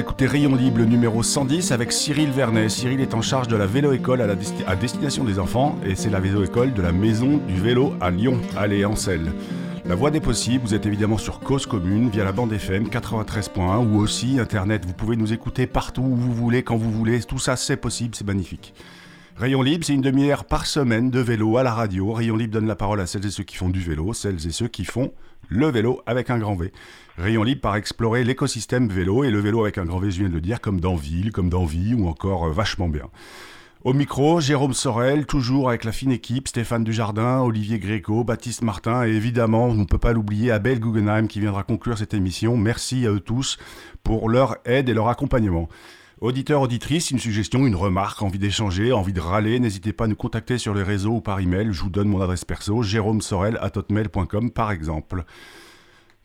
écoutez Rayon Libre numéro 110 avec Cyril Vernet. Cyril est en charge de la vélo-école à, destination des enfants et c'est la vélo-école de la Maison du Vélo à Lyon. Allez, Ansel. La voie des possibles, vous êtes évidemment sur Cause Commune via la bande FM 93.1 ou aussi Internet. Vous pouvez nous écouter partout où vous voulez, quand vous voulez. Tout ça, c'est possible, c'est magnifique. Rayon Libre, c'est une demi-heure par semaine de vélo à la radio. Rayon Libre donne la parole à celles et ceux qui font du vélo, celles et ceux qui font le vélo avec un grand V. Rayon Libre par explorer l'écosystème vélo et le vélo avec un grand V, je viens de le dire, comme dans Ville, comme dans Vie ou encore euh, vachement bien. Au micro, Jérôme Sorel, toujours avec la fine équipe, Stéphane Dujardin, Olivier Gréco, Baptiste Martin et évidemment, on ne peut pas l'oublier, Abel Guggenheim qui viendra conclure cette émission. Merci à eux tous pour leur aide et leur accompagnement. Auditeur, auditrice, une suggestion, une remarque, envie d'échanger, envie de râler, n'hésitez pas à nous contacter sur les réseaux ou par email. Je vous donne mon adresse perso, jérômesorel.com par exemple.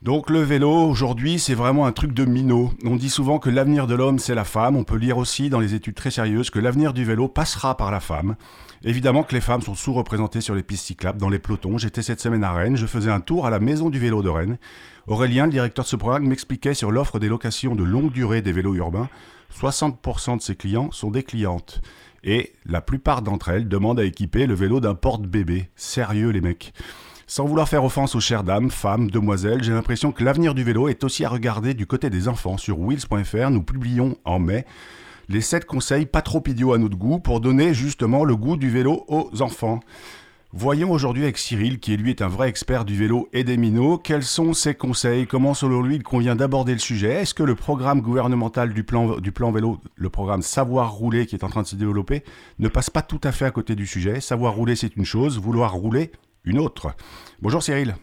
Donc le vélo, aujourd'hui, c'est vraiment un truc de minot. On dit souvent que l'avenir de l'homme, c'est la femme. On peut lire aussi dans les études très sérieuses que l'avenir du vélo passera par la femme. Évidemment que les femmes sont sous-représentées sur les pistes cyclables, dans les pelotons. J'étais cette semaine à Rennes, je faisais un tour à la maison du vélo de Rennes. Aurélien, le directeur de ce programme, m'expliquait sur l'offre des locations de longue durée des vélos urbains 60% de ses clients sont des clientes. Et la plupart d'entre elles demandent à équiper le vélo d'un porte-bébé. Sérieux les mecs. Sans vouloir faire offense aux chères dames, femmes, demoiselles, j'ai l'impression que l'avenir du vélo est aussi à regarder du côté des enfants. Sur wheels.fr, nous publions en mai les 7 conseils pas trop idiots à notre goût pour donner justement le goût du vélo aux enfants. Voyons aujourd'hui avec Cyril, qui lui est un vrai expert du vélo et des minots, quels sont ses conseils, comment selon lui il convient d'aborder le sujet? Est-ce que le programme gouvernemental du plan, vélo, le programme Savoir rouler qui est en train de se développer, ne passe pas tout à fait à côté du sujet? Savoir rouler c'est une chose, vouloir rouler une autre. Bonjour Cyril.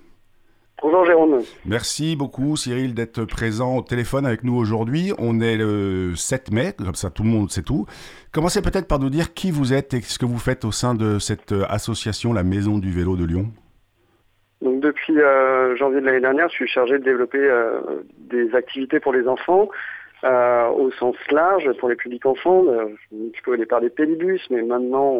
Bonjour Jérôme. Merci beaucoup Cyril d'être présent au téléphone avec nous aujourd'hui. On est le 7 mai, comme ça tout le monde sait tout. Commencez peut-être par nous dire qui vous êtes et ce que vous faites au sein de cette euh, association, la Maison du Vélo de Lyon. Donc depuis euh, janvier de l'année dernière, je suis chargé de développer euh, des activités pour les enfants euh, au sens large pour les publics enfants. Euh, je peux aller par des pélibus, mais maintenant,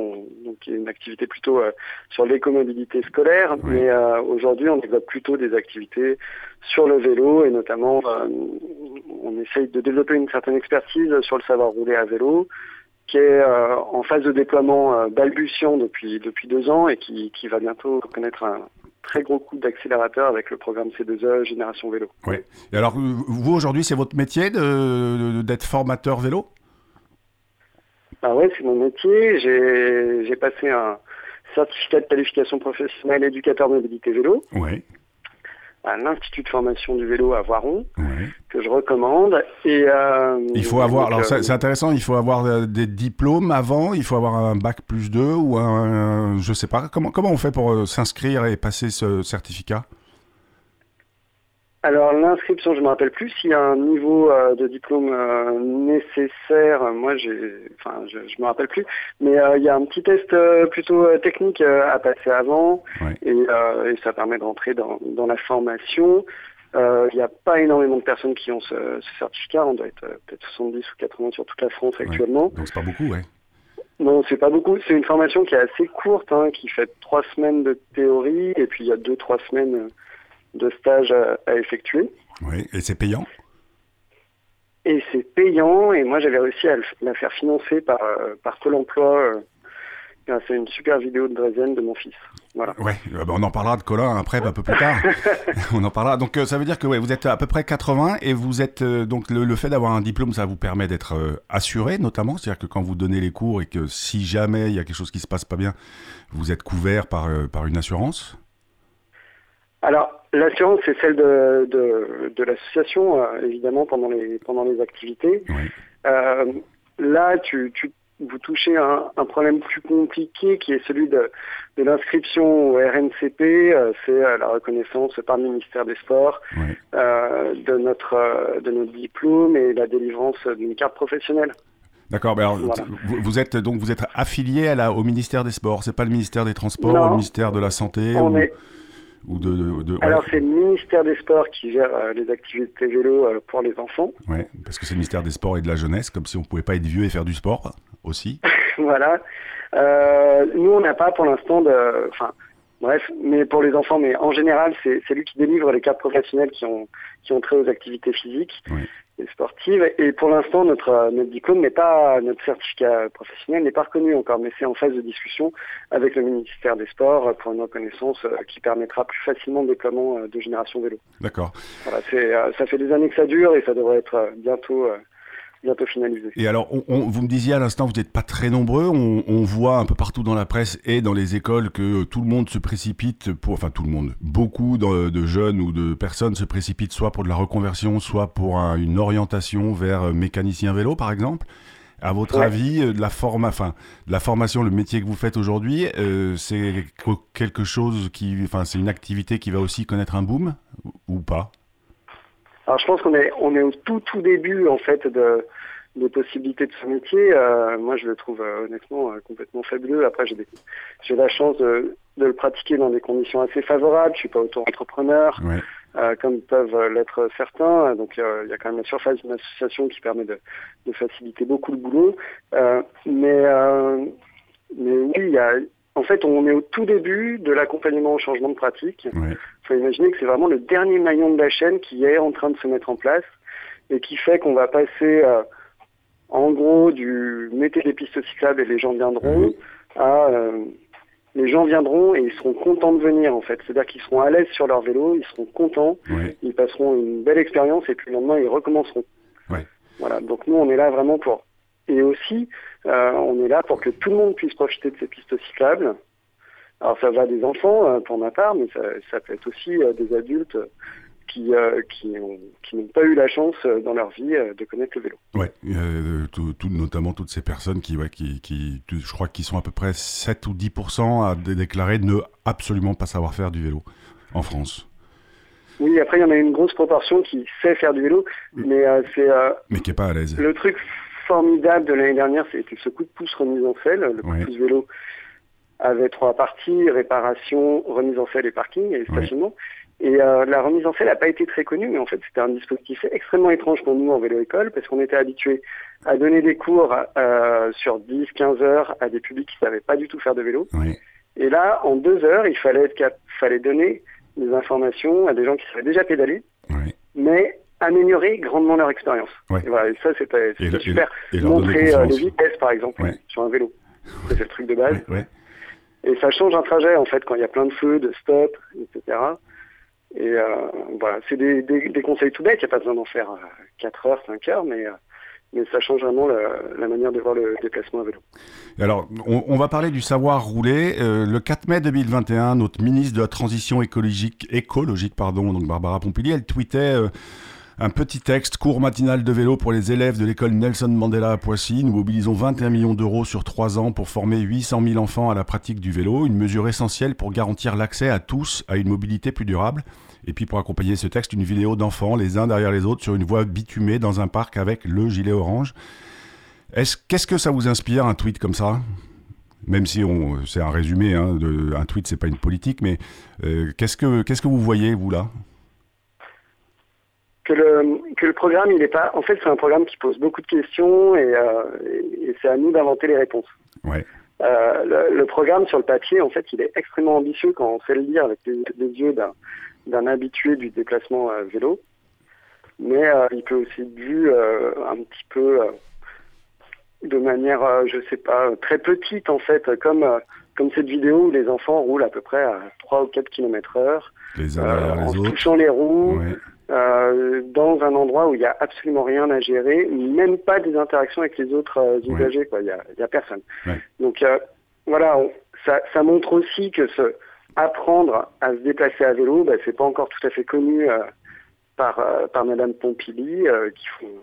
donc il y a une activité plutôt euh, sur l'écomobilité scolaire. Mais aujourd'hui, on développe plutôt des activités sur le vélo et notamment, on essaye de développer une certaine expertise sur le savoir rouler à vélo qui est en phase de déploiement balbutiant depuis depuis deux ans et qui, qui va bientôt connaître un, très gros coup d'accélérateur avec le programme C2E Génération Vélo. Oui. Et alors, vous aujourd'hui, c'est votre métier d'être formateur vélo? Ah ouais, c'est mon métier. J'ai passé un certificat de qualification professionnelle éducateur de mobilité vélo. Oui à l'Institut de formation du vélo à Voiron, que je recommande. Et, euh, il faut avoir, alors euh, c'est intéressant, il faut avoir euh, des diplômes avant, il faut avoir un bac plus 2 ou un, je sais pas, comment, comment on fait pour s'inscrire et passer ce certificat? Alors l'inscription, je ne me rappelle plus s'il y a un niveau euh, de diplôme euh, nécessaire. Moi, j'ai, enfin, je, ne me rappelle plus, mais euh, il y a un petit test plutôt technique à passer avant, et, ça permet de rentrer dans, la formation. Il n'y a pas énormément de personnes qui ont ce, certificat. On doit être peut-être 70 ou 80 sur toute la France actuellement. Donc c'est pas beaucoup, ouais. Non, c'est pas beaucoup. C'est une formation qui est assez courte, hein, qui fait trois semaines de théorie, et puis il y a deux, trois semaines de stage à, effectuer. Oui, et c'est payant? Et c'est payant, et moi j'avais réussi à la faire financer par, euh, par Pôle emploi euh, grâce à une super vidéo de Dresden de mon fils. Voilà. Ouais, euh, bah, on en parlera de Colin après, un peu plus tard. on en parlera. Donc ça veut dire que ouais, vous êtes à peu près 80 et vous êtes donc le, fait d'avoir un diplôme, ça vous permet d'être assuré notamment, c'est-à-dire que quand vous donnez les cours et que si jamais il y a quelque chose qui se passe pas bien, vous êtes couvert par par une assurance? Alors L'assurance, c'est celle de, de, l'association, euh, évidemment, pendant les, pendant les activités. Euh, là, tu, tu, vous touchez à un, problème plus compliqué qui est celui de, de l'inscription au RNCP. Euh, c'est la reconnaissance par le ministère des Sports de, notre, de notre diplôme et la délivrance d'une carte professionnelle. D'accord, alors vous, êtes donc vous êtes affilié à la, au ministère des Sports, c'est pas le ministère des Transports, ou le ministère de la Santé on est, alors c'est le ministère des Sports qui gère euh, les activités vélo euh, pour les enfants. Oui, parce que c'est le ministère des Sports et de la Jeunesse, comme si on pouvait pas être vieux et faire du sport aussi. voilà. Euh, nous, on n'a pas pour l'instant de... Enfin, bref, mais pour les enfants, mais en général, c'est lui qui délivre les cartes professionnelles qui ont, qui ont trait aux activités physiques. et sportive. Et pour l'instant, notre, notre diplôme n'est pas, notre certificat professionnel n'est pas reconnu encore, mais c'est en phase de discussion avec le ministère des Sports pour une reconnaissance qui permettra plus facilement le déploiement de génération vélo. D'accord. Voilà, ça fait des années que ça dure et ça devrait être bientôt bientôt finalisé. Et alors, vous me disiez à l'instant, vous n'êtes pas très nombreux. On, voit un peu partout dans la presse et dans les écoles que tout le monde se précipite pour, enfin tout le monde, beaucoup de, jeunes ou de personnes se précipitent soit pour de la reconversion, soit pour une orientation vers mécanicien vélo, par exemple. À votre avis, euh, de la, forme, enfin, de la formation, le métier que vous faites aujourd'hui, euh, c'est quelque chose qui, enfin, c'est une activité qui va aussi connaître un boom ou pas? Alors je pense qu'on est, on est au tout tout début en fait de, des possibilités de ce métier. Euh, moi je le trouve euh, honnêtement euh, complètement fabuleux. Après j'ai, j'ai la chance de, de, le pratiquer dans des conditions assez favorables. Je suis pas auto-entrepreneur. comme peuvent l'être certains. Donc il y a quand même la surface d'une association qui permet de, de faciliter beaucoup le boulot. mais, mais oui, il y a, en fait, on est au tout début de l'accompagnement au changement de pratique. Il faut imaginer que c'est vraiment le dernier maillon de la chaîne qui est en train de se mettre en place et qui fait qu'on va passer, euh, en gros, du mettez des pistes cyclables et les gens viendront à euh, les gens viendront et ils seront contents de venir en fait. C'est-à-dire qu'ils seront à l'aise sur leur vélo, ils seront contents, ils passeront une belle expérience et puis le lendemain ils recommenceront. Voilà. Donc nous on est là vraiment pour et aussi, euh, on est là pour que tout le monde puisse profiter de ces pistes cyclables. Alors ça va des enfants euh, pour ma part, mais ça, peut être aussi euh, des adultes qui, qui, n'ont pas eu la chance dans leur vie de connaître le vélo. Oui, notamment toutes ces personnes qui, ouais, qui, qui, je crois qu'ils sont à peu près 7 ou 10% à déclarer ne absolument pas savoir faire du vélo en France. Oui, après il y en a une grosse proportion qui sait faire du vélo, mais c'est... mais qui n'est pas à l'aise. Le truc formidable de l'année dernière, c'était ce coup de pouce remise en selle. Le coup de pouce vélo avait trois parties, réparation, remise en selle et parking et stationnement. Et euh, la remise en selle n'a pas été très connue, mais en fait c'était un dispositif extrêmement étrange pour nous en vélo-école, parce qu'on était habitué à donner des cours euh, sur 10-15 heures à des publics qui ne savaient pas du tout faire de vélo. Et là, en deux heures, il fallait, être fallait donner des informations à des gens qui savaient déjà pédaler, mais améliorer grandement leur expérience. Et, voilà, et ça, c'était super. Montrer euh, les vitesses, par exemple, sur un vélo. C'est le truc de base. Et ça change un trajet, en fait, quand il y a plein de feux, de stop, etc. Et euh, voilà, c'est des, des, conseils tout bêtes. Il n'y a pas besoin d'en faire 4 euh, heures, 5 heures, mais mais ça change vraiment la, manière de voir le déplacement à vélo. Alors, on, va parler du savoir rouler. le 4 mai 2021, notre ministre de la Transition écologique, écologique pardon, donc Barbara Pompili, elle tweetait un petit texte, cours matinal de vélo pour les élèves de l'école Nelson Mandela à Poissy. Nous mobilisons 21 millions d'euros sur 3 ans pour former 800 000 enfants à la pratique du vélo, une mesure essentielle pour garantir l'accès à tous à une mobilité plus durable. Et puis pour accompagner ce texte, une vidéo d'enfants les uns derrière les autres sur une voie bitumée dans un parc avec le gilet orange. Qu'est-ce que ça vous inspire un tweet comme ça? Même si c'est un résumé, hein, un tweet c'est pas une politique, mais euh, qu'est-ce que qu'est-ce que vous voyez vous là? Que le, que le programme, il est pas. En fait, c'est un programme qui pose beaucoup de questions et, euh, et c'est à nous d'inventer les réponses. Ouais. Euh, le, programme sur le papier, en fait, il est extrêmement ambitieux quand on sait le lire avec les, yeux d'un habitué du déplacement à vélo. Mais euh, il peut aussi être vu euh, un petit peu euh, de manière, je sais pas, très petite en fait, comme comme cette vidéo où les enfants roulent à peu près à 3 ou 4 km heure, les uns les en autres. touchant les roues, ouais. Euh, dans un endroit où il n'y a absolument rien à gérer, même pas des interactions avec les autres euh, usagers, quoi. Il n'y a, y a, personne. Donc euh, voilà, ça, ça, montre aussi que ce apprendre à se déplacer à vélo, bah, c'est pas encore tout à fait connu par, par Madame Pompili, qu'il faut,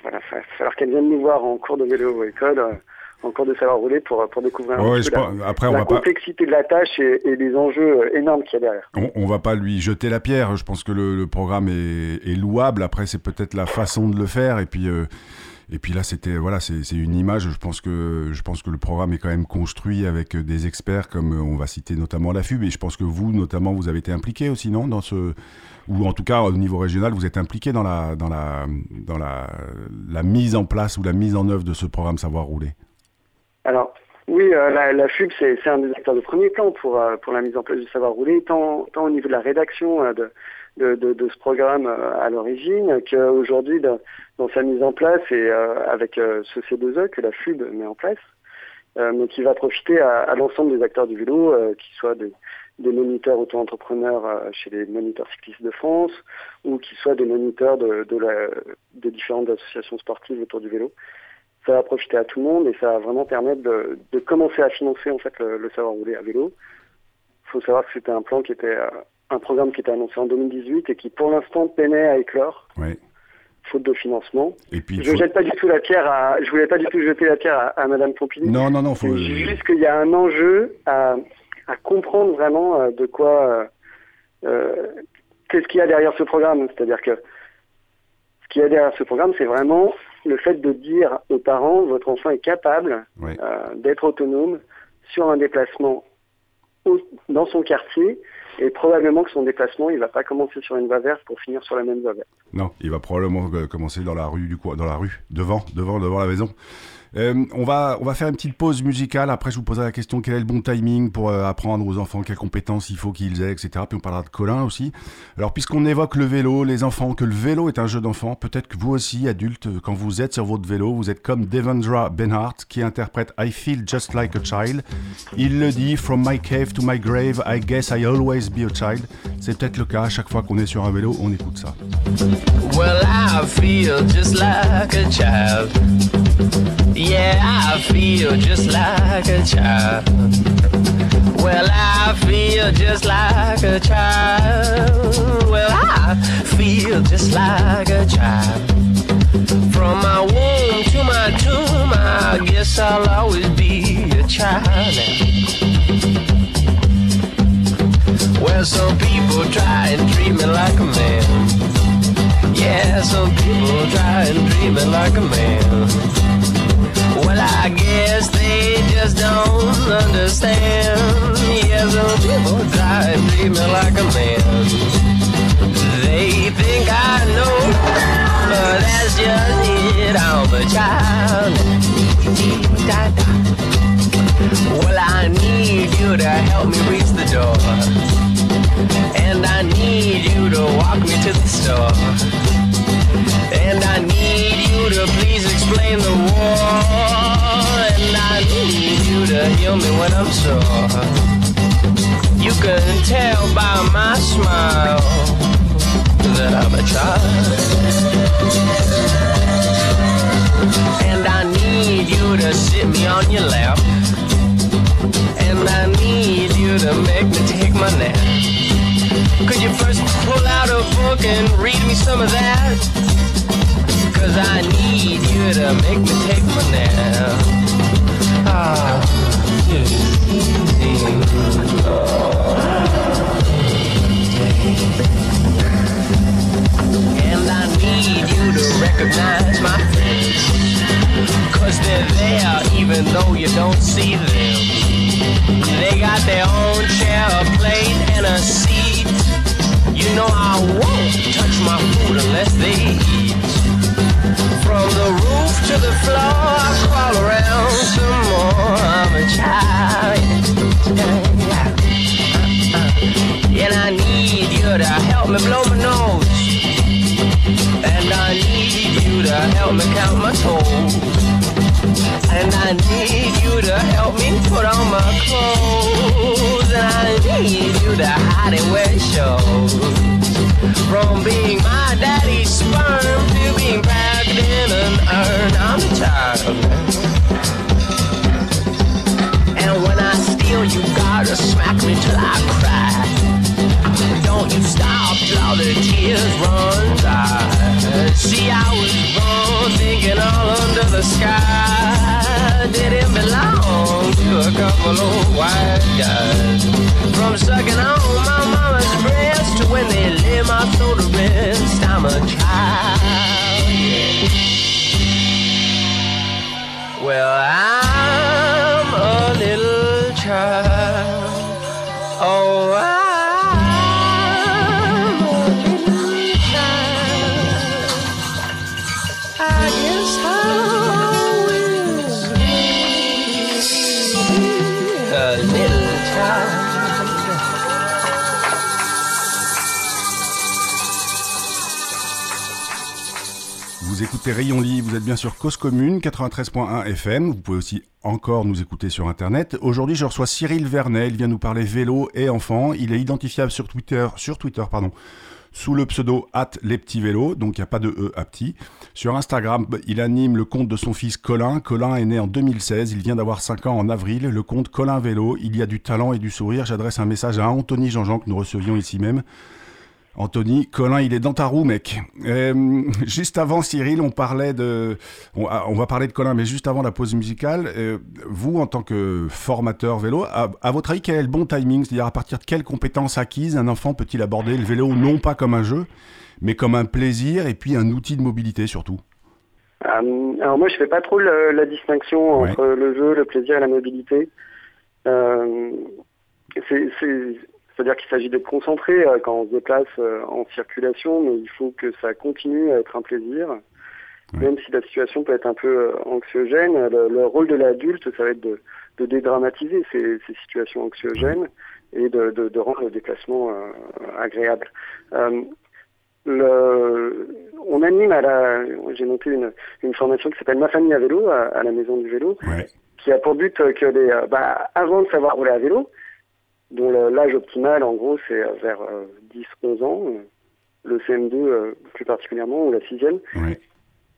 voilà, il va falloir qu'elle vienne nous voir en cours de vélo école encore de savoir rouler pour, pour découvrir un la, après, on la complexité de la tâche et, et les enjeux euh, énormes qu'il y a derrière. On, ne va pas lui jeter la pierre. Je pense que le, programme est, est, louable. Après, c'est peut-être la façon de le faire. Et puis. Euh, et puis là, c'était voilà, c'est une image. Je pense que je pense que le programme est quand même construit avec des experts comme on va citer notamment la FUB. Et je pense que vous, notamment, vous avez été impliqué aussi, non, dans ce ou en tout cas au niveau régional, vous êtes impliqué dans la dans la dans la, la mise en place ou la mise en œuvre de ce programme Savoir rouler. Alors, oui, euh, la, la, FUB, c'est un des acteurs de premier plan pour, euh, pour la mise en place du savoir rouler, tant, tant au niveau de la rédaction euh, de, de, de, ce programme à l'origine, qu'aujourd'hui, dans, sa mise en place et avec ce C2E que la FUB met en place, mais qui va profiter à, à l'ensemble des acteurs du vélo, qui soient des, des moniteurs auto-entrepreneurs euh, chez les moniteurs cyclistes de France ou qui soient des moniteurs de, de la, des différentes associations sportives autour du vélo. Ça va profiter à tout le monde et ça va vraiment permettre de, de commencer à financer en fait le, savoir rouler à vélo. Il faut savoir que c'était un plan qui était euh, un programme qui était annoncé en 2018 et qui pour l'instant peinait à éclore. Faute de financement. Et puis, je jette pas du tout la pierre à, je voulais pas du tout jeter la pierre à, à Madame Pompili. Non, non, non, faut. Juste qu'il y a un enjeu à, à comprendre vraiment euh, de quoi, euh, euh, qu'est-ce qu'il y a derrière ce programme. C'est-à-dire que ce qu'il y a derrière ce programme, c'est vraiment le fait de dire aux parents, votre enfant est capable d'être autonome sur un déplacement dans son quartier et probablement que son déplacement, il va pas commencer sur une voie verte pour finir sur la même voie verte. Non, il va probablement commencer dans la rue du coin, dans la rue, devant, devant, devant la maison. Euh, on, va, on va faire une petite pause musicale. Après, je vous poserai la question quel est le bon timing pour euh, apprendre aux enfants quelles compétences il faut qu'ils aient, etc. Puis on parlera de Colin aussi. Alors, puisqu'on évoque le vélo, les enfants, que le vélo est un jeu d'enfant, peut-être que vous aussi, adultes, quand vous êtes sur votre vélo, vous êtes comme Devendra Benhart qui interprète I Feel Just Like a Child. Il le dit From my cave to my grave, I guess I always be a child. C'est peut-être le cas à chaque fois qu'on est sur un vélo, on écoute ça. Well, I feel just like a child. Yeah, I feel just like a child. Well, I feel just like a child. Well, I feel just like a child. From my womb to my tomb, I guess I'll always be a child Well, some people try and treat me like a man. Yeah, some people try and treat me like a man. Just don't understand. Yeah, some people try and treat me like a man. They think I know, but that's just it. I'm a child. Well, I need you to help me reach the door. And I need you to walk me to the store. And I need you to please explain the war. And I need you to heal me when I'm sore. You can tell by my smile that I'm a child. And I need you to sit me on your lap. And I need you to make me take my nap. Could you first and read me some of that? Cause I need you to make me take my nap. Ah, And I need you to recognize my friends. Cause they're there even though you don't see them. They got their own chair, a plate, and a seat. You know I won't touch my food unless they eat. From the roof to the floor, I crawl around some more. I'm a child. And I need you to help me blow my nose. And I need you to help me count my toes. And I need you to help sky didn't belong to a couple of white guys. From sucking on my mama's breast to when they lay my soul to rest, I'm a child. Well, I'm Écoutez Rayon Libre, vous êtes bien sur Cause Commune 93.1 FM. Vous pouvez aussi encore nous écouter sur Internet. Aujourd'hui, je reçois Cyril Vernet. Il vient nous parler vélo et enfants. Il est identifiable sur Twitter, sur Twitter, pardon, sous le pseudo at les petits vélos, donc il n'y a pas de E à petit. Sur Instagram, il anime le compte de son fils Colin. Colin est né en 2016, il vient d'avoir 5 ans en avril. Le compte Colin Vélo, il y a du talent et du sourire. J'adresse un message à Anthony Jean-Jean que nous recevions ici même. Anthony, Colin, il est dans ta roue, mec. Euh, juste avant, Cyril, on parlait de, on, ah, va parler de Colin, mais juste avant la pause musicale, euh, vous, en tant que formateur vélo, à, votre avis, quel est le bon timing? C'est-à-dire à partir de quelles compétences acquises un enfant peut-il aborder? Le vélo non pas comme un jeu, mais comme un plaisir et puis un outil de mobilité surtout euh, Alors moi, je fais pas trop la, distinction entre le jeu, le plaisir et la mobilité. c'est c'est-à-dire qu'il s'agit d'être concentré euh, quand on se déplace euh, en circulation, mais il faut que ça continue à être un plaisir. Même si la situation peut être un peu euh, anxiogène, le, rôle de l'adulte, ça va être de, dédramatiser ces, situations anxiogènes et de, rendre le déplacement agréable. on anime à la, j'ai monté une, formation qui s'appelle Ma famille à vélo à, la maison du vélo, qui a pour but que les, bah, avant de savoir rouler à vélo, dont l'âge optimal, en gros, c'est vers 10-11 euh, ans, euh, le CM2 euh, plus particulièrement, ou la sixième.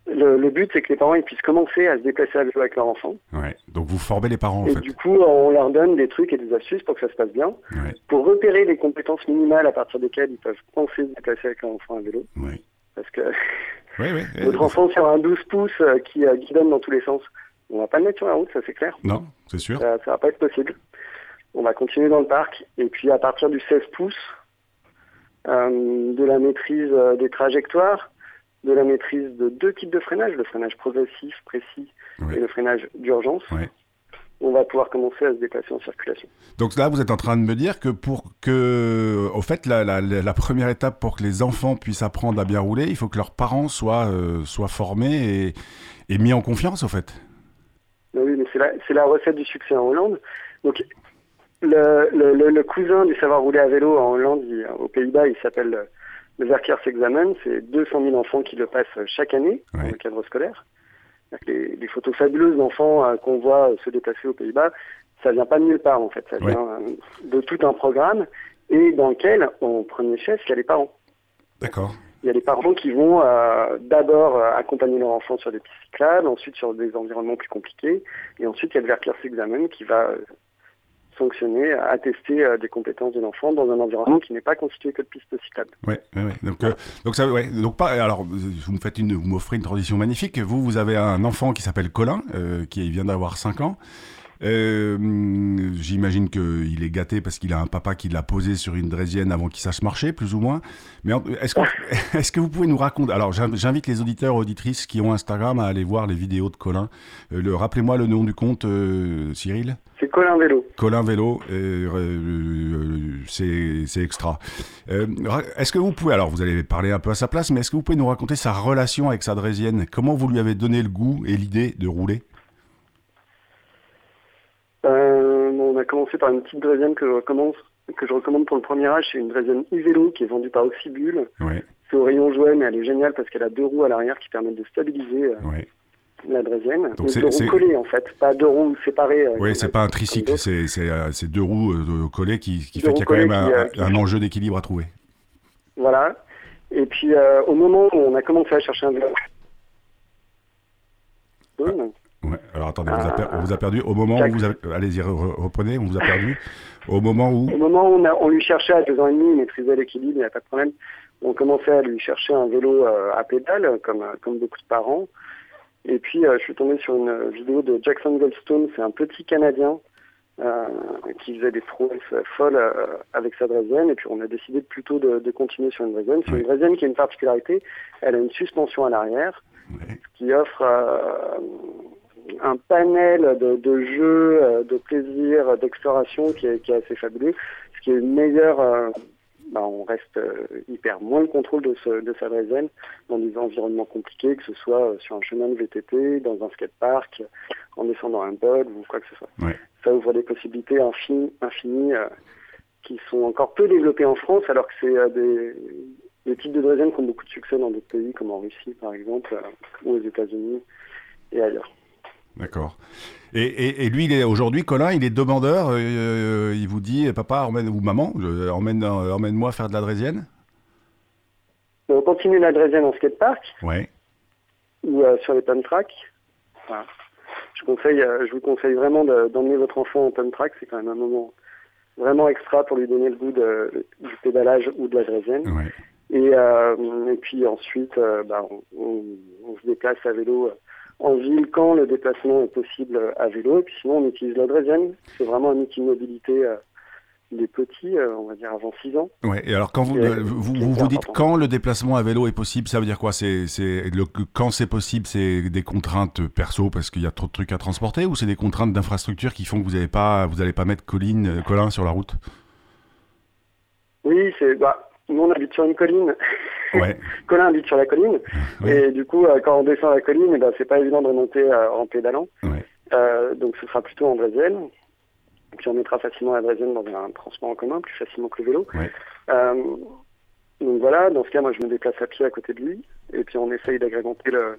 Le, but, c'est que les parents ils puissent commencer à se déplacer à vélo avec leur enfant. Ouais. Donc vous formez les parents, en et fait. du coup, on leur donne des trucs et des astuces pour que ça se passe bien, pour repérer les compétences minimales à partir desquelles ils peuvent penser se déplacer avec leur enfant à vélo. Parce que votre enfant sur un 12 pouces qui, qui donne dans tous les sens, on va pas le mettre sur la route, ça c'est clair. Non, c'est sûr. Ça, ça va pas être possible. On va continuer dans le parc. Et puis à partir du 16 pouces, euh, de la maîtrise euh, des trajectoires, de la maîtrise de deux types de freinage, le freinage progressif, précis, et le freinage d'urgence. On va pouvoir commencer à se déplacer en circulation. Donc là, vous êtes en train de me dire que pour que, au fait, la, première étape pour que les enfants puissent apprendre à bien rouler, il faut que leurs parents soient, euh, soient formés et, mis en confiance, au fait. Oui, mais c'est la, la recette du succès en Hollande. Donc, le, le, cousin du savoir rouler à vélo en Hollande, aux Pays-Bas, il s'appelle le Verkeersexamen. C'est 200 000 enfants qui le passent chaque année dans le cadre scolaire. Les, photos fabuleuses d'enfants euh, qu'on voit se déplacer aux Pays-Bas, ça vient pas de nulle part en fait, ça vient euh, de tout un programme et dans lequel, en premier chef, il y a les parents. D'accord. Il y a les parents qui vont euh, d'abord accompagner leur enfant sur des pistes cyclables, ensuite sur des environnements plus compliqués, et ensuite il y a le Verkeersexamen qui va sanctionner, attester euh, des compétences de l'enfant dans un environnement qui n'est pas constitué que de pistes cyclables. Oui, ouais, ouais. Donc, euh, donc ça, ouais. Donc pas. Alors, vous me une, m'offrez une transition magnifique. Vous, vous avez un enfant qui s'appelle Colin, euh, qui vient d'avoir 5 ans. Euh, J'imagine qu'il est gâté parce qu'il a un papa qui l'a posé sur une draisienne avant qu'il sache marcher, plus ou moins. Mais est-ce que, est que, vous pouvez nous raconter Alors, j'invite les auditeurs et auditrices qui ont Instagram à aller voir les vidéos de Colin. Euh, Rappelez-moi le nom du compte, euh, Cyril C'est Colin Vélo. Colin Vélo, euh, c'est extra. est-ce que vous pouvez, alors vous allez parler un peu à sa place, mais est-ce que vous pouvez nous raconter sa relation avec sa draisienne? Comment vous lui avez donné le goût et l'idée de rouler? Euh, on a commencé par une petite draisienne que je recommande, que je recommande pour le premier âge. C'est une draisienne e qui est vendue par Oxybul. C'est au rayon jouet, mais elle est géniale parce qu'elle a deux roues à l'arrière qui permettent de stabiliser euh, la draisienne. Donc c'est deux roues collées en fait, pas deux roues séparées. Euh, oui, c'est pas un tricycle, c'est deux roues collées qui, qui fait qu'il y a quand même un, enjeu d'équilibre à trouver. Voilà. Et puis au moment où on a commencé à chercher un vélo. Ah. Ouais. Alors attendez, on, vous a, perdu au moment où vous avez... Allez-y, reprenez, on vous a perdu. Au moment où Au moment où on, lui cherchait à deux ans et demi, il maîtrisait l'équilibre, il n'y a pas de problème. On commençait à lui chercher un vélo euh, à pédale, comme, comme beaucoup de parents. Et puis, euh, je suis tombé sur une vidéo de Jackson Goldstone, c'est un petit Canadien euh, qui faisait des prouesses folles avec sa draisienne. Et puis, on a décidé plutôt de, de continuer sur une draisienne. C'est une draisienne qui a une particularité, elle a une suspension à l'arrière, qui offre un panel de, jeux, euh, de plaisir, d'exploration qui est, assez fabuleux. Ce qui est meilleur, euh, bah, on reste euh, hyper moins le contrôle de, de sa draisienne dans des environnements compliqués, que ce soit sur un chemin de VTT, dans un skatepark, en descendant un bug ou quoi que ce soit. Ça ouvre des possibilités infinies, infinies qui sont encore peu développées en France, alors que c'est des des types de draisienne qui ont beaucoup de succès dans d'autres pays, comme en Russie par exemple, ou aux États-Unis et ailleurs. D'accord. Et, et, lui, aujourd'hui, Colin, il est demandeur. il vous dit, papa, emmène, ou maman, emmène, emmène-moi faire de la draisienne. On continue la draisienne en skatepark. Ouais. Ou sur les tracks. Je, conseille, je vous conseille vraiment d'emmener votre enfant en track. C'est quand même un moment vraiment extra pour lui donner le goût de, du pédalage ou de la draisienne. Et, euh, et puis ensuite, euh, bah, on, on, se déplace à vélo en ville quand le déplacement est possible à vélo. Et puis sinon, on utilise la. C'est vraiment un outil de mobilité euh, des petits, euh, on va dire avant 6 ans. Ouais, et alors quand vous, vous, vous, dites quand le déplacement à vélo est possible, ça veut dire quoi? C'est le quand c'est possible, c'est des contraintes perso parce qu'il y a trop de trucs à transporter ou c'est des contraintes d'infrastructure qui font que vous n'allez pas vous allez pas mettre Colline, euh, Colin sur la route? Oui, c'est bah, nous on habite sur une colline. Ouais. Colin habite sur la colline et du coup euh, quand on descend la colline, eh ben, c'est pas évident de remonter en pédalant. Ouais. donc ce sera plutôt en Brésil puis on mettra facilement la draisienne dans un transport en commun, plus facilement que le vélo. Euh, donc voilà, dans ce cas, moi je me déplace à pied à côté de lui, et puis on essaye d'agrémenter le,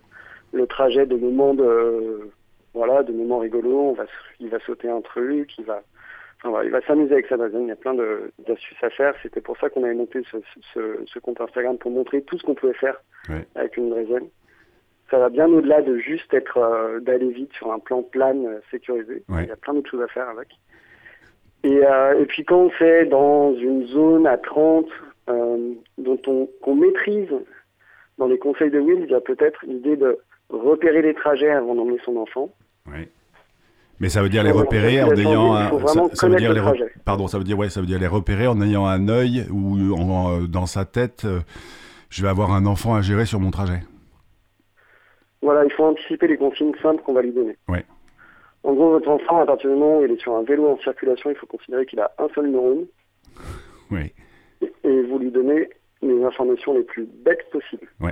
le, trajet de moments de voilà, de moments rigolos. On va, il va sauter un truc, il va, voilà, il va s'amuser avec sa draisienne. Il y a plein d'astuces à faire. C'était pour ça qu'on avait monté ce, ce, ce, compte Instagram pour montrer tout ce qu'on pouvait faire avec une draisienne. Ça va bien au-delà de juste être euh, d'aller vite sur un plan plan euh, sécurisé. Il y a plein d'autres choses à faire avec. Et, euh, et, puis quand on fait dans une zone à 30 euh, dont on qu'on maîtrise dans les conseils de Will, il y a peut-être l'idée de repérer les trajets avant d'emmener son enfant. Mais ça veut dire les repérer en ayant un, ça, veut dire les pardon, ça veut dire ouais, ça veut dire les repérer en ayant un œil ou en, dans sa tête, euh, je vais avoir un enfant à gérer sur mon trajet. Voilà, il faut anticiper les consignes simples qu'on va lui donner. Ouais. En gros, votre enfant, à partir du moment où il est sur un vélo en circulation, il faut considérer qu'il a un seul neurone. Oui. Et, vous lui donnez les informations les plus bêtes possibles. Oui.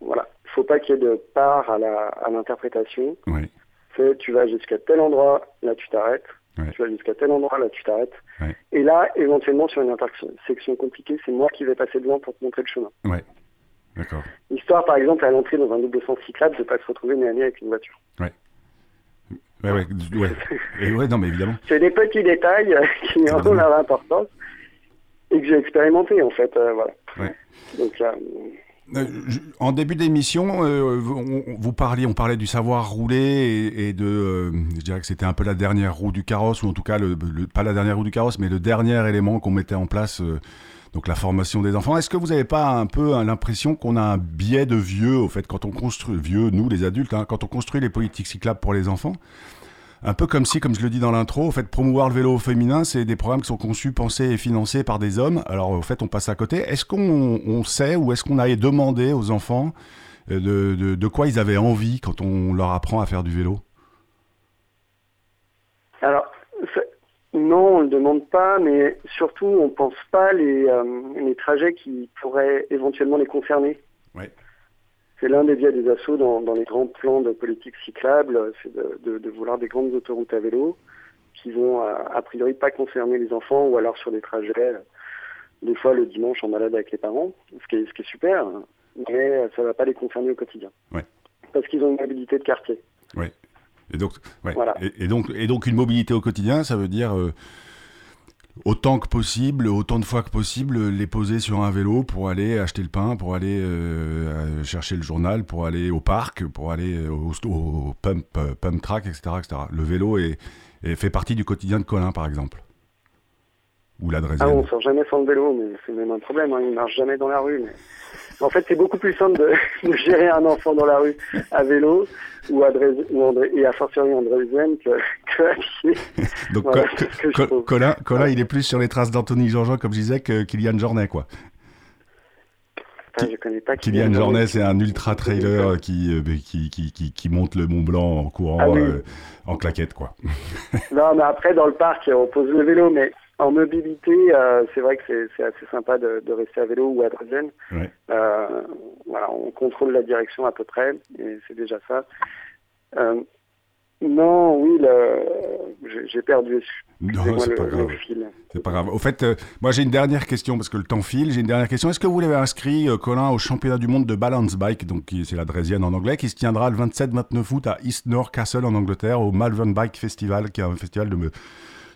Voilà. Il ne faut pas qu'il y ait de part à l'interprétation. oui. C'est tu vas jusqu'à tel endroit, là tu t'arrêtes. Tu vas jusqu'à tel endroit, là tu t'arrêtes. Et là, éventuellement, sur une intersection compliquée, c'est moi qui vais passer devant pour te montrer le chemin. Oui. D'accord. Histoire, par exemple, à l'entrée dans un double sens cyclable, de ne pas se retrouver nez à nez avec une voiture. Ouais, ouais, ouais. Et ouais, non, mais évidemment. C'est des petits détails euh, qui ont leur importance et que j'ai expérimenté, en fait. Euh, voilà. Ouais. Donc, euh, en début d'émission, vous, vous, parliez, on parlait du savoir rouler et, de, je dirais que c'était un peu la dernière roue du carrosse, ou en tout cas, pas la dernière roue du carrosse, mais le dernier élément qu'on mettait en place donc la formation des enfants. Est-ce que vous n'avez pas un peu hein, l'impression qu'on a un biais de vieux, au fait, quand on construit, vieux, nous les adultes, hein, quand on construit les politiques cyclables pour les enfants un peu comme si, comme je le dis dans l'intro, fait, promouvoir le vélo féminin, c'est des programmes qui sont conçus, pensés et financés par des hommes. Alors, au fait, on passe à côté. Est-ce qu'on sait ou est-ce qu'on a demandé aux enfants euh, de, de, quoi ils avaient envie quand on leur apprend à faire du vélo? Alors, non, on ne le demande pas, mais surtout, on ne pense pas les, euh, les trajets qui pourraient éventuellement les concerner. C'est l'un des biais des assauts dans, dans, les grands plans de politique cyclable, c'est de, de, vouloir des grandes autoroutes à vélo qui vont a, priori pas concerner les enfants ou alors sur des trajets, des fois le dimanche en malade avec les parents, ce qui est, ce qui est super, mais ça ne va pas les concerner au quotidien. Parce qu'ils ont une mobilité de quartier. Ouais. Et donc, et, donc, et donc une mobilité au quotidien, ça veut dire euh, autant que possible, autant de fois que possible, les poser sur un vélo pour aller acheter le pain, pour aller euh, chercher le journal, pour aller au parc, pour aller euh, au, pump, pump track, etc., etc. Le vélo est, fait partie du quotidien de Colin, par exemple. Ou la Ah, on sort jamais sans le vélo, mais c'est même un problème. Hein. Il marche jamais dans la rue. Mais... En fait, c'est beaucoup plus simple de, gérer un enfant dans la rue à vélo ou à ou et à fortiori en Dresden que, à pied. Donc, Colin, Colin il est plus sur les traces d'Anthony Jean-Jean, comme je disais, que Kylian Jornet, quoi. Enfin, je connais pas Kylian, Jornet, c'est un ultra trailer qui, euh, qui, qui, qui, qui, monte le Mont Blanc en courant ah euh, en claquette, quoi. non, mais après, dans le parc, on pose le vélo, mais en mobilité, euh, c'est vrai que c'est assez sympa de, de, rester à vélo ou à Dresden. Euh, voilà, on contrôle la direction à peu près, et c'est déjà ça. Euh, Non, oui, j'ai perdu. Non, c'est pas grave. C'est pas grave. Au fait, euh, moi j'ai une dernière question parce que le temps file. J'ai une dernière question. Est-ce que vous l'avez inscrit, euh, Colin, au championnat du monde de balance bike, donc c'est la Drésienne en anglais, qui se tiendra le 27-29 août à East North Castle en Angleterre, au Malvern Bike Festival, qui est un festival de,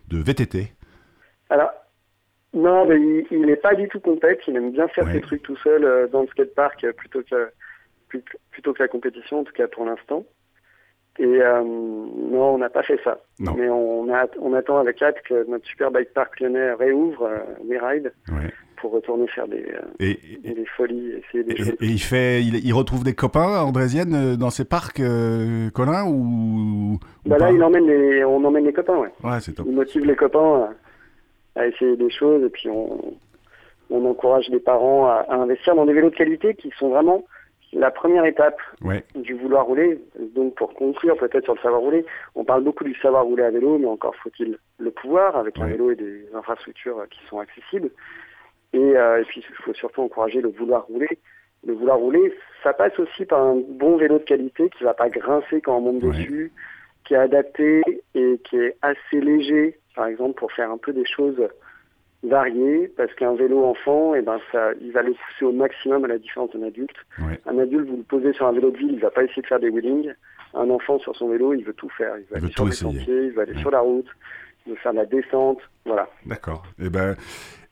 de VTT Alors, non, mais il n'est pas du tout compète. Il aime bien faire ses trucs tout seul euh, dans le skatepark plutôt que, plutôt que la compétition, en tout cas pour l'instant. Et euh, non, on n'a pas fait ça. Mais on, a, on attend avec hâte que notre super bike park lyonnais réouvre euh, les rides pour retourner faire des, euh, des folies, essayer des et, il fait, il, retrouve des copains andrésiennes dans ces parcs, Colin ou, bah Là, il emmène les, on emmène les copains, ouais. ouais c'est top. Il motive les copains à, essayer des choses et puis on, on encourage les parents à, à investir dans des vélos de qualité qui sont vraiment la première étape du vouloir rouler, donc pour conclure peut-être sur le savoir rouler, on parle beaucoup du savoir rouler à vélo, mais encore faut-il le pouvoir avec un vélo et des infrastructures qui sont accessibles. Et, euh, et puis il faut surtout encourager le vouloir rouler. Le vouloir rouler, ça passe aussi par un bon vélo de qualité qui va pas grincer quand on monte dessus, qui est adapté et qui est assez léger, par exemple pour faire un peu des choses varié parce qu'un vélo enfant, eh ben ça, il va le pousser au maximum à la différence d'un adulte. Un adulte, vous le posez sur un vélo de ville, il va pas essayer de faire des wheelings. Un enfant sur son vélo, il veut tout faire. Il va aller sur les sentiers, il va aller sur la route, il veut faire de la descente, voilà. D'accord. Et eh ben.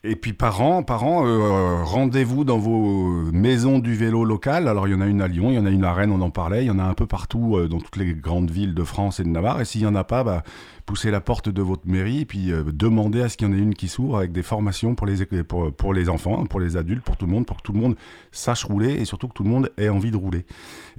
Et puis parents, parents, euh, rendez-vous dans vos maisons du vélo local. Alors il y en a une à Lyon, il y en a une à Rennes, on en parlait. Il y en a un peu partout euh, dans toutes les grandes villes de France et de Navarre. Et s'il y en a pas, bah, poussez la porte de votre mairie et puis euh, demandez à ce qu'il y en ait une qui s'ouvre avec des formations pour les, pour, les enfants, pour les adultes, pour tout le monde, pour que tout le monde sache rouler et surtout que tout le monde ait envie de rouler.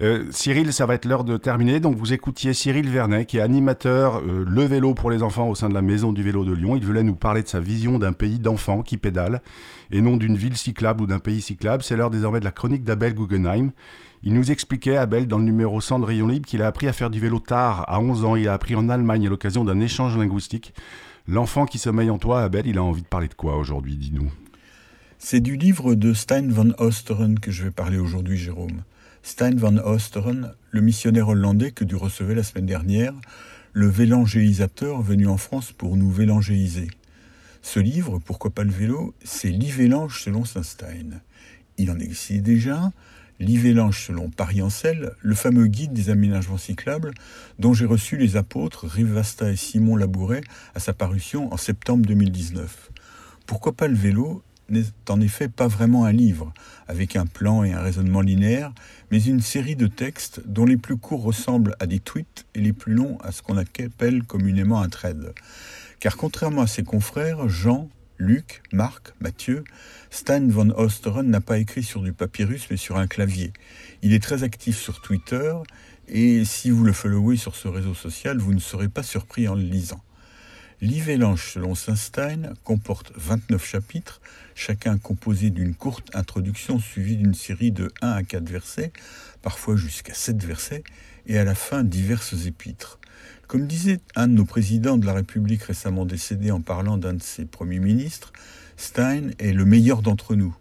Euh, Cyril, ça va être l'heure de terminer. Donc vous écoutiez Cyril Vernet qui est animateur euh, Le vélo pour les enfants au sein de la Maison du vélo de Lyon. Il voulait nous parler de sa vision d'un pays d'enfants qui pédale et non d'une ville cyclable ou d'un pays cyclable. C'est l'heure désormais de la chronique d'Abel Guggenheim. Il nous expliquait, Abel, dans le numéro 100 de Rayon Libre, qu'il a appris à faire du vélo tard, à 11 ans. Il a appris en Allemagne à l'occasion d'un échange linguistique. L'enfant qui sommeille en toi, Abel, il a envie de parler de quoi aujourd'hui, dis-nous? C'est du livre de Stein van Osteren que je vais parler aujourd'hui, Jérôme. Stein van Osteren, le missionnaire hollandais que tu recevais la semaine dernière, le vélangéisateur venu en France pour nous vélangéiser. Ce livre, pourquoi pas le vélo, c'est l'Ivélange selon Saint Stein. Il en existe déjà, Livélange selon Paris-Ancel, le fameux guide des aménagements cyclables dont j'ai reçu les apôtres Rivasta et Simon Labouret à sa parution en septembre 2019. Pourquoi pas le vélo n'est en effet pas vraiment un livre, avec un plan et un raisonnement linéaire, mais une série de textes dont les plus courts ressemblent à des tweets et les plus longs à ce qu'on appelle communément un thread. Car contrairement à ses confrères, Jean, Luc, Marc, Mathieu, Stan von Osteren n'a pas écrit sur du papyrus mais sur un clavier. Il est très actif sur Twitter et si vous le followez sur ce réseau social, vous ne serez pas surpris en le lisant. L'Ivélange selon Saint-Stein comporte 29 chapitres, chacun composé d'une courte introduction suivie d'une série de 1 à 4 versets, parfois jusqu'à 7 versets, et à la fin diverses épîtres. Comme disait un de nos présidents de la République récemment décédé en parlant d'un de ses premiers ministres, Stein est le meilleur d'entre nous.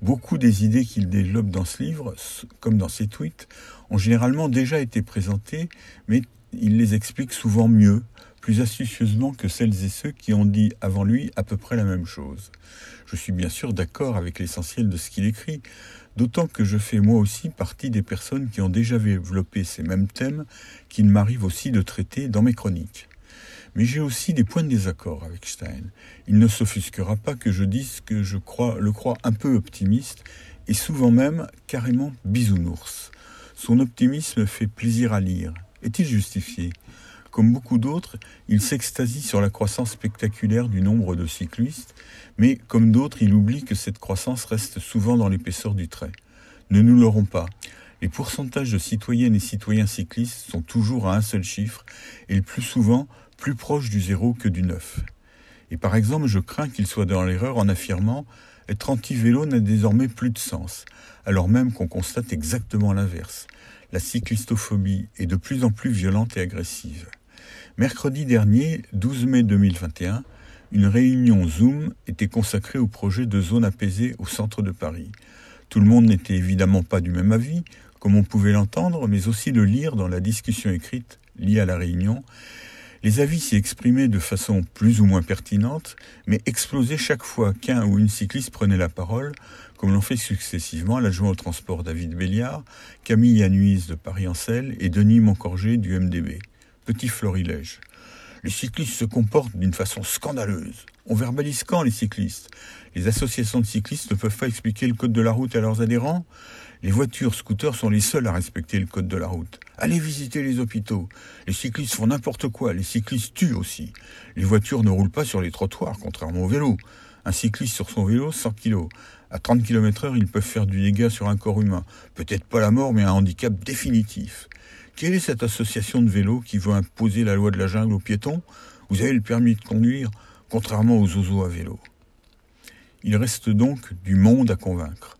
Beaucoup des idées qu'il développe dans ce livre, comme dans ses tweets, ont généralement déjà été présentées, mais il les explique souvent mieux, plus astucieusement que celles et ceux qui ont dit avant lui à peu près la même chose. Je suis bien sûr d'accord avec l'essentiel de ce qu'il écrit, d'autant que je fais moi aussi partie des personnes qui ont déjà développé ces mêmes thèmes qu'il m'arrive aussi de traiter dans mes chroniques. Mais j'ai aussi des points de désaccord avec Stein. Il ne s'offusquera pas que je dise que je le crois un peu optimiste et souvent même carrément bisounours. Son optimisme fait plaisir à lire. Est-il justifié? Comme beaucoup d'autres, il s'extasie sur la croissance spectaculaire du nombre de cyclistes, mais comme d'autres, il oublie que cette croissance reste souvent dans l'épaisseur du trait. Ne nous l'aurons pas. Les pourcentages de citoyennes et citoyens cyclistes sont toujours à un seul chiffre, et le plus souvent plus proche du zéro que du neuf. Et par exemple, je crains qu'il soit dans l'erreur en affirmant être anti-vélo n'a désormais plus de sens, alors même qu'on constate exactement l'inverse. La cyclistophobie est de plus en plus violente et agressive. Mercredi dernier, 12 mai 2021, une réunion Zoom était consacrée au projet de zone apaisée au centre de Paris. Tout le monde n'était évidemment pas du même avis, comme on pouvait l'entendre, mais aussi le lire dans la discussion écrite lié à la Réunion, les avis s'y exprimaient de façon plus ou moins pertinente, mais explosaient chaque fois qu'un ou une cycliste prenait la parole, comme l'ont fait successivement l'adjoint au transport David Béliard, Camille Anuise de Paris-Ancel et Denis Moncorgé du MDB. Petit florilège. Les cyclistes se comportent d'une façon scandaleuse. On verbalise quand les cyclistes? Les associations de cyclistes ne peuvent pas expliquer le code de la route à leurs adhérents? Les voitures, scooters sont les seuls à respecter le code de la route. Allez visiter les hôpitaux. Les cyclistes font n'importe quoi. Les cyclistes tuent aussi. Les voitures ne roulent pas sur les trottoirs, contrairement au vélo. Un cycliste sur son vélo, 100 kg. À 30 km heure, ils peuvent faire du dégât sur un corps humain. Peut-être pas la mort, mais un handicap définitif. Quelle est cette association de vélos qui veut imposer la loi de la jungle aux piétons? Vous avez le permis de conduire, contrairement aux oiseaux à vélo. Il reste donc du monde à convaincre.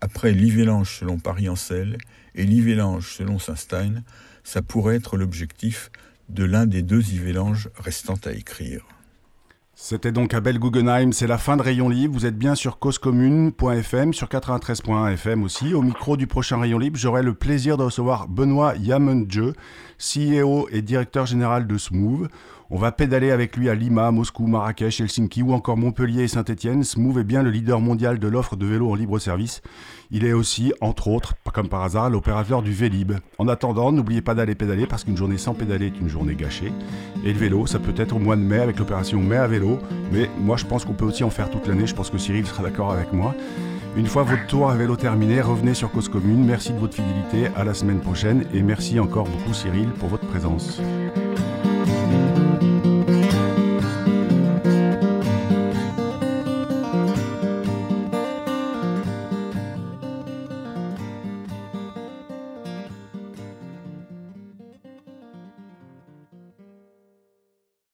Après l'Ivélange selon Paris-Ancel et l'Ivélange selon Saint-Stein, ça pourrait être l'objectif de l'un des deux Ivélanges restant à écrire. C'était donc Abel Guggenheim, c'est la fin de Rayon Libre. Vous êtes bien sur causecommune.fm, sur 93.1 FM aussi. Au micro du prochain Rayon Libre, j'aurai le plaisir de recevoir Benoît Yamundje, CEO et directeur général de Smooth. On va pédaler avec lui à Lima, Moscou, Marrakech, Helsinki ou encore Montpellier et Saint-Etienne. Smooth est bien le leader mondial de l'offre de vélos en libre service. Il est aussi, entre autres, comme par hasard, l'opérateur du Vélib. En attendant, n'oubliez pas d'aller pédaler parce qu'une journée sans pédaler est une journée gâchée. Et le vélo, ça peut être au mois de mai avec l'opération Mai à vélo. Mais moi, je pense qu'on peut aussi en faire toute l'année. Je pense que Cyril sera d'accord avec moi. Une fois votre tour à vélo terminé, revenez sur Cause Commune. Merci de votre fidélité. À la semaine prochaine. Et merci encore beaucoup, Cyril, pour votre présence. thank you